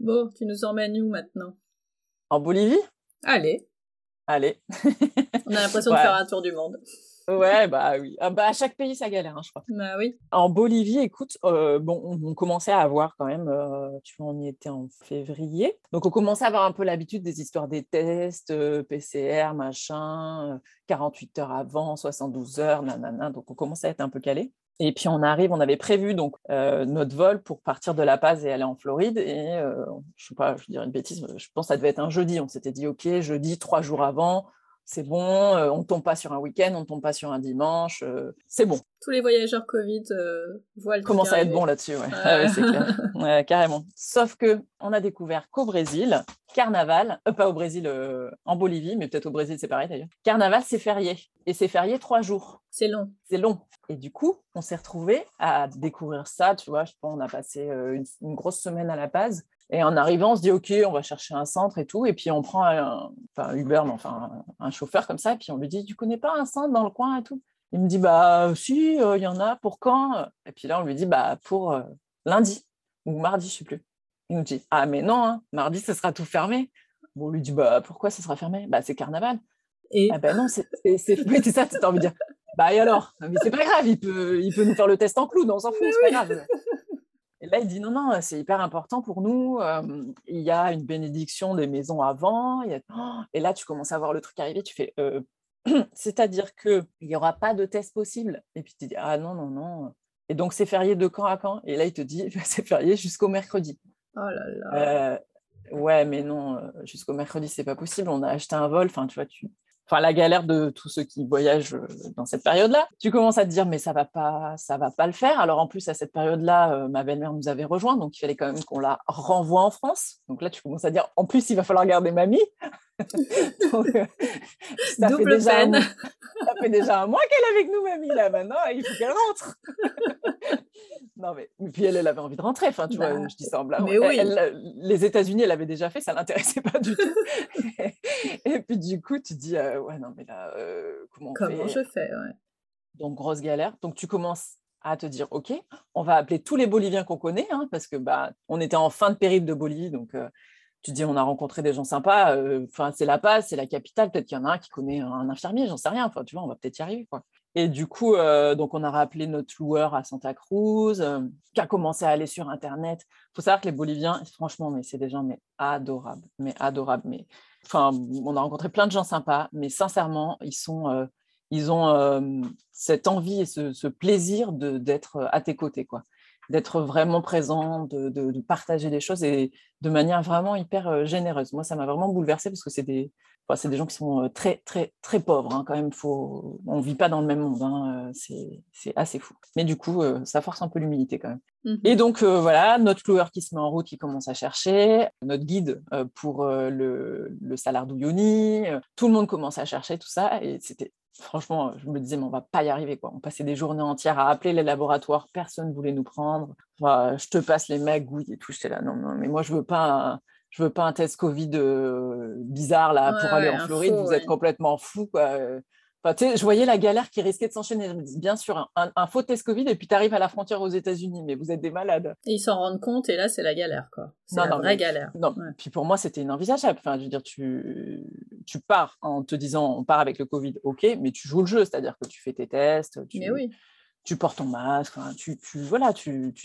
Bon, tu nous emmènes où maintenant? En Bolivie? Allez. Allez. On a l'impression de faire un tour du monde. Ouais, bah oui. Ah, bah, à chaque pays, ça galère, hein, je crois. Bah oui. En Bolivie, écoute, euh, bon, on, commençait à avoir quand même, euh, tu vois, on y était en février. Donc, on commençait à avoir un peu l'habitude des histoires des tests, euh, PCR, machin, 48 heures avant, 72 heures, nanana. Donc, on commençait à être un peu calé. Et puis on arrive, on avait prévu donc notre vol pour partir de La Paz et aller en Floride. Et je sais pas, je dirais une bêtise, je pense que ça devait être un jeudi. On s'était dit ok, jeudi, trois jours avant, c'est bon, euh, on ne tombe pas sur un week-end, on ne tombe pas sur un dimanche, euh, c'est bon. Tous les voyageurs Covid euh, voient le Commence à être bon là-dessus, ouais. Ah c'est clair. carrément. Sauf que on a découvert qu'au Brésil, carnaval, pas au Brésil, en Bolivie, mais peut-être au Brésil c'est pareil d'ailleurs. Carnaval c'est férié et c'est férié trois jours. C'est long. C'est long. Et du coup, on s'est retrouvé à découvrir ça. Tu vois, je pense on a passé une, une, grosse semaine à La Paz et en arrivant, on se dit, OK, on va chercher un centre et tout. Et puis, on prend un, enfin, Uber, mais enfin, un, chauffeur comme ça. Et puis, on lui dit, tu connais pas un centre dans le coin et tout? Il me dit, bah, si, euh, il y en a. Pour quand? Et puis là, on lui dit, bah, pour euh, lundi ou mardi, je sais plus. Il nous dit, ah, mais non, hein, mardi, ce sera tout fermé. Bon, on lui dit, bah, pourquoi ce sera fermé? Bah, c'est carnaval. Et ah, ben non, c'est ça, tu as envie de dire. Bah, et alors? Mais c'est pas grave, il peut, il peut nous faire le test en clown, on s'en fout, c'est pas grave. Et là, il dit non, non, c'est hyper important pour nous. il y a une bénédiction des maisons avant. Oh! Et là, tu commences à voir le truc arriver. Tu fais, c'est-à-dire qu'il n'y aura pas de test possible. Et puis tu dis, ah non, non, non. Et donc, c'est férié de quand à quand Et là, il te dit, c'est férié jusqu'au mercredi. Oh là là. Euh, ouais, mais non, jusqu'au mercredi, c'est pas possible. On a acheté un vol. Enfin, tu vois, tu, enfin la galère de tous ceux qui voyagent euh, dans cette période-là. Tu commences à te dire mais ça va pas, ça va pas le faire. Alors en plus à cette période-là, euh, ma belle-mère nous avait rejoint, donc il fallait quand même qu'on la renvoie en France. Donc là tu commences à dire en plus il va falloir garder mamie. donc, euh, ça Double fait peine. ça fait déjà un mois qu'elle est avec nous mamie là maintenant, il faut qu'elle rentre. Non, mais, puis elle, elle avait envie de rentrer. Enfin, tu vois, bah, je dis ça en blague. Mais oui. les États-Unis, elle avait déjà fait, ça l'intéressait pas du tout. et, puis du coup, tu dis, euh, ouais, non, mais là, euh, comment on Comment je fais, ouais. Donc grosse galère. Donc tu commences à te dire, ok, on va appeler tous les Boliviens qu'on connaît, hein, parce que bah, on était en fin de périple de Bolivie, donc. Euh, tu dis, on a rencontré des gens sympas. Enfin, c'est La Paz, c'est la capitale. Peut-être qu'il y en a un qui connaît un infirmier, j'en sais rien. Enfin, tu vois, on va peut-être y arriver, quoi. Et du coup, euh, donc on a rappelé notre loueur à Santa Cruz, euh, qui a commencé à aller sur Internet. Il faut savoir que les Boliviens, franchement, mais c'est des gens mais adorables, mais adorables. Mais on a rencontré plein de gens sympas, mais sincèrement, ils euh, ont cette envie et ce, plaisir d'être à tes côtés, quoi d'être vraiment présent, de, de, partager des choses et de manière vraiment hyper généreuse. Moi, ça m'a vraiment bouleversée parce que c'est des, c'est des gens qui sont très, très, très pauvres. Hein, quand même, faut... on ne vit pas dans le même monde. Hein, c'est assez fou. Mais du coup, ça force un peu l'humilité quand même. Mmh et donc, voilà, notre loueur qui se met en route, qui commence à chercher, notre guide pour le, le Salar tout le monde commence à chercher tout ça. Et c'était franchement, je me disais, mais on va pas y arriver. Quoi. On passait des journées entières à appeler les laboratoires, personne ne voulait nous prendre. je te passe les magouilles et tout. J'étais là, non, non, mais moi, je veux pas je veux pas un test Covid euh, bizarre là pour aller en Floride. vous êtes complètement fou. Quoi. je voyais la galère qui risquait de s'enchaîner. Je me dis, bien sûr, un, faux test Covid et puis tu arrives à la frontière aux États-Unis, mais vous êtes des malades. Et ils s'en rendent compte et là, c'est la galère. quoi. C'est la vraie galère. Non, puis pour moi, c'était inenvisageable. Enfin, je veux dire, tu, tu pars en te disant, on part avec le Covid, ok, mais tu joues le jeu, c'est-à-dire que tu fais tes tests. Tu... Mais oui tu portes ton masque, tu,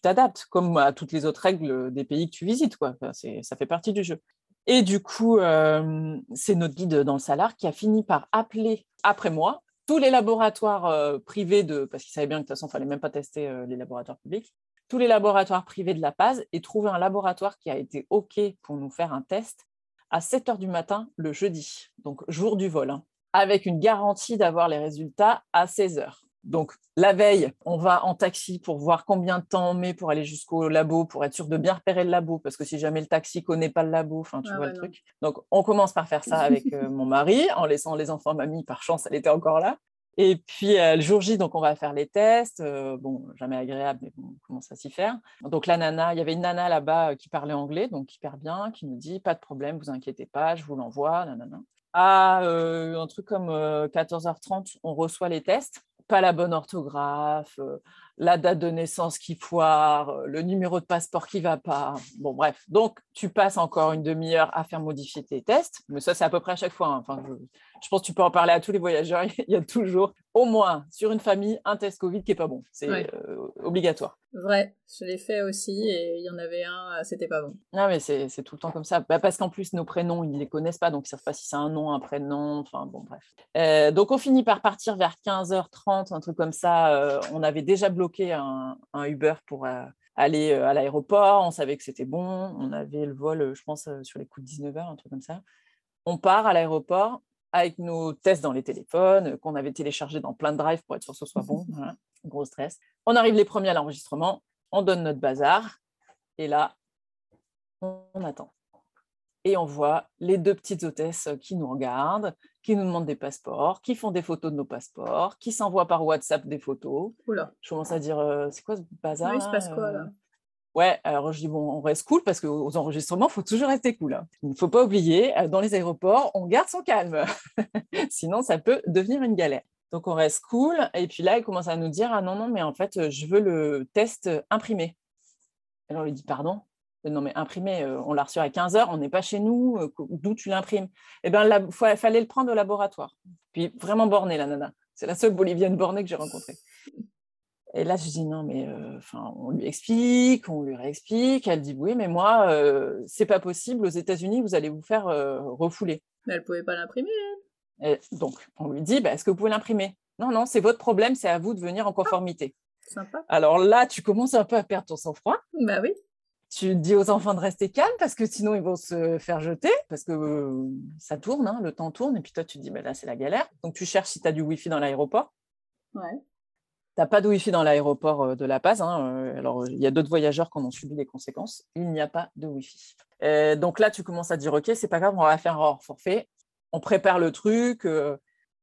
t'adaptes comme à toutes les autres règles des pays que tu visites. Quoi. ça fait partie du jeu. Et du coup, euh, c'est notre guide dans le Salar qui a fini par appeler après moi tous les laboratoires euh, privés de, parce qu'il savait bien que de toute façon, il fallait même pas tester euh, les laboratoires publics, tous les laboratoires privés de La Paz et trouver un laboratoire qui a été OK pour nous faire un test à 7 heures du matin le jeudi, donc jour du vol, hein, avec une garantie d'avoir les résultats à 16 heures. Donc, la veille, on va en taxi pour voir combien de temps on met pour aller jusqu'au labo, pour être sûr de bien repérer le labo, parce que si jamais le taxi connaît pas le labo, enfin, tu ah vois le truc. Donc, on commence par faire ça avec euh, mon mari, en laissant les enfants mamie, par chance, elle était encore là. Et puis, euh, le jour J, donc, on va faire les tests. Euh, bon, jamais agréable, mais bon, on commence à s'y faire. Donc, la nana, il y avait une nana là-bas qui parlait anglais, donc hyper bien, qui nous dit, pas de problème, vous inquiétez pas, je vous l'envoie, nanana. À un truc comme 14h30, on reçoit les tests la bonne orthographe, euh, la date de naissance qui foire, le numéro de passeport qui va pas. Bon, bref. Donc, tu passes encore une demi-heure à faire modifier tes tests. Mais ça, c'est à peu près à chaque fois. Hein. Enfin, je, pense que tu peux en parler à tous les voyageurs. Il y a toujours, au moins, sur une famille, un test Covid qui est pas bon. C'est euh, obligatoire. Vrai, je l'ai fait aussi et il y en avait un, euh, c'était pas bon. Non, mais c'est tout le temps comme ça. Bah, parce qu'en plus, nos prénoms, ils les connaissent pas, donc ils savent pas si c'est un nom, un prénom. Enfin, bon, bref. Euh, donc, on finit par partir vers 15h30, un truc comme ça. on avait déjà bloqué un, Uber pour aller à l'aéroport. On savait que c'était bon. On avait le vol, je pense, sur les coups de 19h, un truc comme ça. On part à l'aéroport avec nos tests dans les téléphones, qu'on avait téléchargés dans plein de drives pour être sûr que ce soit bon. Gros stress. On arrive les premiers à l'enregistrement, on donne notre bazar, et là, on attend. Et on voit les deux petites hôtesses qui nous regardent, qui nous demandent des passeports, qui font des photos de nos passeports, qui s'envoient par WhatsApp des photos. Oula. Je commence à dire, euh, c'est quoi ce bazar Oui, il se passe quoi là? Ouais, alors je dis, bon, on reste cool parce qu'aux enregistrements, il faut toujours rester cool. Il ne faut pas oublier, euh, dans les aéroports, on garde son calme. Sinon, ça peut devenir une galère. Donc, on reste cool. Et puis là, il commence à nous dire, ah non, non, mais en fait, je veux le test imprimé. Alors, on lui dit, pardon? Non, mais imprimé, euh, on l'a reçu à 15 heures, on n'est pas chez nous, euh, d'où tu l'imprimes? Eh bien, il fallait le prendre au laboratoire. Puis vraiment borné, la nana. C'est la seule bolivienne bornée que j'ai rencontrée. Et là, je dis non, mais euh, on lui explique, on lui réexplique. Elle dit oui, mais moi, euh, c'est pas possible. Aux États-Unis, vous allez vous faire euh, refouler. Mais elle pouvait pas l'imprimer. donc, on lui dit, bah, est-ce que vous pouvez l'imprimer? Non, non, c'est votre problème. C'est à vous de venir en conformité. sympa. Alors là, tu commences un peu à perdre ton sang-froid. Bah oui. Tu dis aux enfants de rester calmes parce que sinon ils vont se faire jeter parce que ça tourne, hein, le temps tourne et puis toi tu te dis bah là c'est la galère. Donc tu cherches si tu as du wifi dans l'aéroport. Ouais. T'as pas de Wi-Fi dans l'aéroport euh, de La Paz. Hein, euh, alors, il y a d'autres voyageurs qui en ont subi les conséquences. Il n'y a pas de Wi-Fi. donc là, tu commences à dire, OK, c'est pas grave, on va faire un hors forfait. On prépare le truc, euh,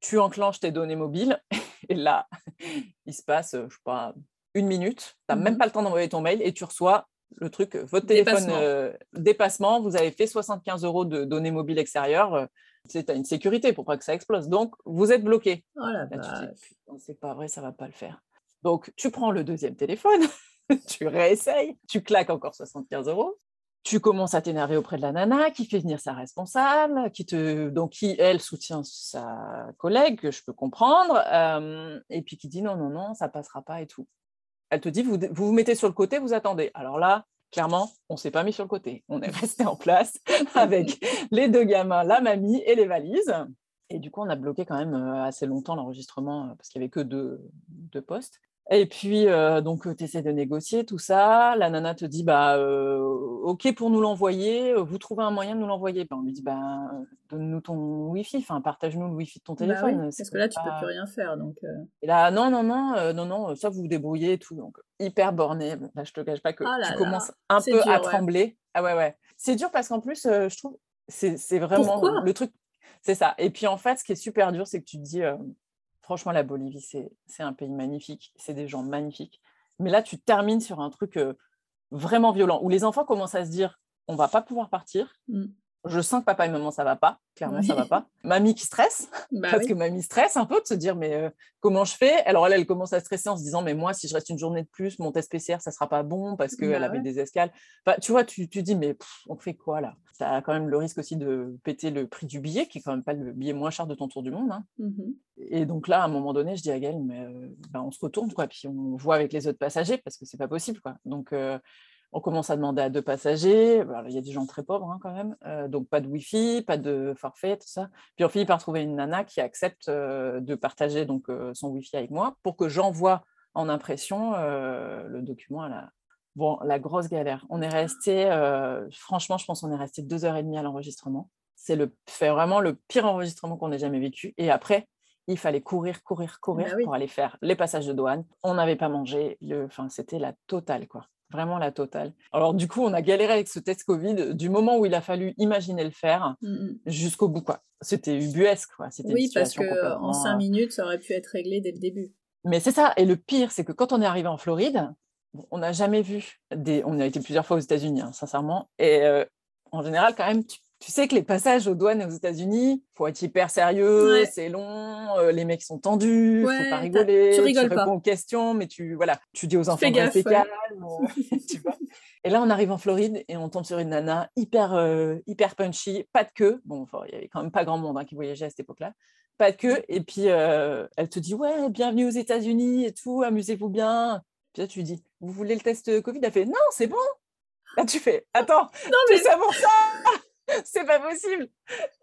tu enclenches tes données mobiles. Et là, il se passe, je sais pas, une minute. Tu n'as même mhm. pas le temps d'envoyer ton mail et tu reçois le truc, votre téléphone dépassement. vous avez fait 75 euros de données mobiles extérieures c'est une sécurité pour pas que ça explose. Donc, vous êtes bloqué. Oh la c'est pas vrai, ça va pas le faire. Donc, tu prends le deuxième téléphone, tu réessayes, tu claques encore 75 euros. Tu commences à t'énerver auprès de la nana qui fait venir sa responsable, qui te, donc qui elle soutient sa collègue, que je peux comprendre, euh, et puis qui dit non non non, ça passera pas et tout. Elle te dit vous vous, vous mettez sur le côté, vous attendez. Alors là, clairement, on s'est pas mis sur le côté. On est resté en place avec les deux gamins, la mamie et les valises. Et du coup, on a bloqué quand même euh, assez longtemps l'enregistrement euh, parce qu'il n'y avait que deux postes. Et puis, euh, donc, tu essaies de négocier tout ça. La nana te dit, bah, OK pour nous l'envoyer. Vous trouvez un moyen de nous l'envoyer. Ben, on lui dit, bah, donne-nous ton Wi-Fi. Enfin, partage-nous le Wi-Fi de ton bah téléphone. parce que là, tu peux plus rien faire. Donc, Et là, non, non, non, non, non, ça, vous vous débrouillez et tout. Donc, hyper borné. Là, je te cache pas que oh tu commences un peu à trembler. Ah ouais, ouais. C'est dur parce qu'en plus, je trouve, c'est vraiment le truc. C'est ça. Et puis, en fait, ce qui est super dur, c'est que tu te dis franchement, la Bolivie, c'est un pays magnifique, c'est des gens magnifiques. Mais là, tu termines sur un truc euh, vraiment violent, où les enfants commencent à se dire, on va pas pouvoir partir. Mmh je sens que papa et maman, ça va pas. Clairement, ça va pas. Mamie qui stresse, bah parce que mamie stresse un peu de se dire, mais euh, comment je fais? Alors elle, elle commence à stresser en se disant, mais moi, si je reste une journée de plus, mon test PCR, ça sera pas bon parce qu'elle bah avait des escales. tu vois, tu, tu dis, mais on fait quoi là? Ça a quand même le risque aussi de péter le prix du billet, qui est quand même pas le billet moins cher de ton tour du monde. Hein. Mmh et donc là, à un moment donné, je dis à Gaëlle, mais euh, bah, on se retourne, quoi, puis on voit avec les autres passagers parce que c'est pas possible, quoi. Donc euh, on commence à demander à deux passagers. il y a des gens très pauvres hein, quand même, euh, donc pas de Wi-Fi, pas de forfait, tout ça. Puis on finit par trouver une nana qui accepte euh, de partager donc euh, son Wi-Fi avec moi pour que j'envoie en impression le document à la. Bon, la grosse galère. On est resté, franchement, je pense qu'on est resté deux heures et demie à l'enregistrement. C'est le, fait vraiment le pire enregistrement qu'on ait jamais vécu. Et après, il fallait courir, courir, courir bah pour aller faire les passages de douane. On n'avait pas mangé. Enfin, c'était la totale, quoi vraiment la totale. Alors du coup, on a galéré avec ce test Covid du moment où il a fallu imaginer le faire mmh, jusqu'au bout. quoi. C'était ubuesque. Quoi. Oui, parce qu'en cinq minutes, ça aurait pu être réglé dès le début. Mais c'est ça. Et le pire, c'est que quand on est arrivé en Floride, on n'a jamais vu des... On a été plusieurs fois aux États-Unis, hein, sincèrement. Et euh, en général, quand même, tu, tu sais que les passages aux douanes aux États-Unis, faut être hyper sérieux, Ouais. c'est long, euh, les mecs sont tendus, Ouais, faut pas rigoler, tu rigoles pas. réponds aux questions, mais tu voilà, tu dis aux enfants rester gaffe, tu vois. Et là, on arrive en Floride et on tombe sur une nana hyper euh, hyper punchy, pas de queue. Bon, il y avait quand même pas grand monde hein, qui voyageait à cette époque-là. Pas de queue. Et puis, euh, elle te dit, ouais, bienvenue aux États-Unis et tout, amusez-vous bien. Puis là, tu lui dis, vous voulez le test Covid? Elle fait, non, c'est bon. Là, tu fais, attends, Non, tu mais ça pour ça C'est pas possible.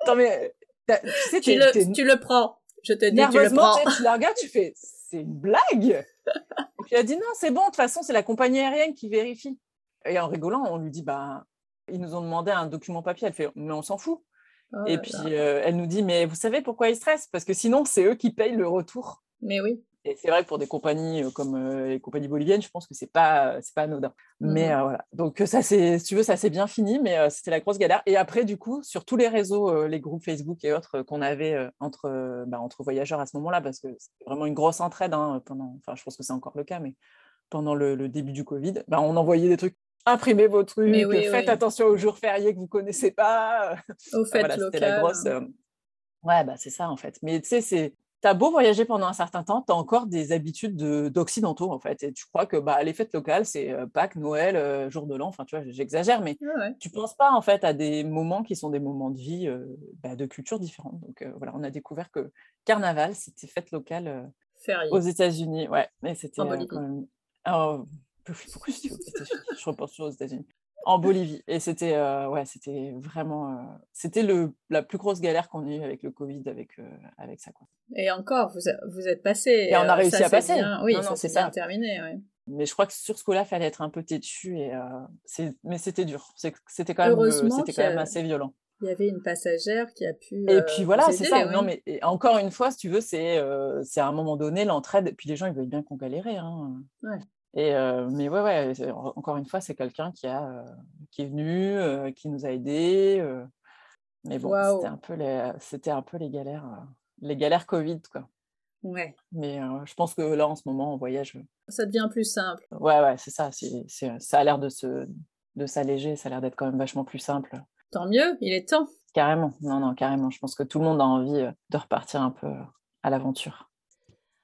Attends, mais tu sais, le, tu le prends. Je te dis, tu le nerveusement, prends. tu, sais, tu la regardes, tu fais, c'est une blague. Et puis elle dit, non, c'est bon, de toute façon, c'est la compagnie aérienne qui vérifie. Et en rigolant, on lui dit, bah, ils nous ont demandé un document papier. Elle fait, mais on s'en fout. Oh Et puis euh, elle nous dit, mais vous savez pourquoi ils stressent? Parce que sinon, c'est eux qui payent le retour. Mais oui. Et c'est vrai que pour des compagnies euh, comme euh, les compagnies boliviennes, je pense que c'est pas c'est pas anodin. Mais Mhm. euh, voilà. Donc ça c'est si tu veux ça s'est bien fini, mais euh, c'était la grosse galère. Et après du coup sur tous les réseaux, euh, les groupes Facebook et autres qu'on avait entre bah, entre voyageurs à ce moment-là, parce que c'était vraiment une grosse entraide hein, pendant. Enfin je pense que c'est encore le cas, mais pendant le, le début du Covid, bah, on envoyait des trucs. Imprimez vos trucs, Mais oui, faites oui. attention aux jours fériés que vous connaissez pas. Au fait Voilà, c'était la grosse. Ouais, bah, c'est ça en fait. Mais tu sais, c'est. T'as beau voyager pendant un certain temps, t'as encore des habitudes de- d'occidentaux en fait. Et tu crois que bah, les fêtes locales, c'est euh, Pâques, Noël, euh, jour de l'an. Enfin, tu vois, j'exagère, mais Ouais, ouais. tu penses pas en fait à des moments qui sont des moments de vie euh, bah, de cultures différentes. Donc voilà, on a découvert que Carnaval, c'était fête locale aux États-Unis. Ouais, mais c'était En Bolivie. quand même. Oh, pourquoi je dis aux États-Unis? Je repense toujours aux États-Unis. En Bolivie. Et c'était euh, ouais, c'était vraiment. euh, c'était le la plus grosse galère qu'on ait eue avec le Covid, avec, euh, avec ça. Quoi. Et encore, vous, a- vous êtes passé. Et on a réussi ça à passer. bien- Oui, Non, ça c'est bien terminé. ouais. Mais je crois que sur ce coup-là, il fallait être un peu têtu. Et, c'est- mais c'était dur. C'était quand, même, c'était quand a- même assez violent. Il y avait une passagère qui a pu. Et puis voilà, c'est ça. Non, mais encore une fois, si tu veux, c'est c'est à un moment donné l'entraide. Et puis les gens, ils veulent bien qu'on galérait. Hein. Ouais. Et euh, mais ouais, ouais. Encore une fois, c'est quelqu'un qui a euh, qui est venu, euh, qui nous a aidés. mais bon, c'était un peu les c'était un peu les galères, les galères Covid, quoi. Ouais. Mais je pense que là, en ce moment, en voyage, Ça devient plus simple. ouais, ouais, c'est ça. c'est c'est- ça a l'air de se de s'alléger. Ça a l'air d'être quand même vachement plus simple. Tant mieux, il est temps. Carrément. Non, non, carrément. Je pense que tout le monde a envie de repartir un peu à l'aventure.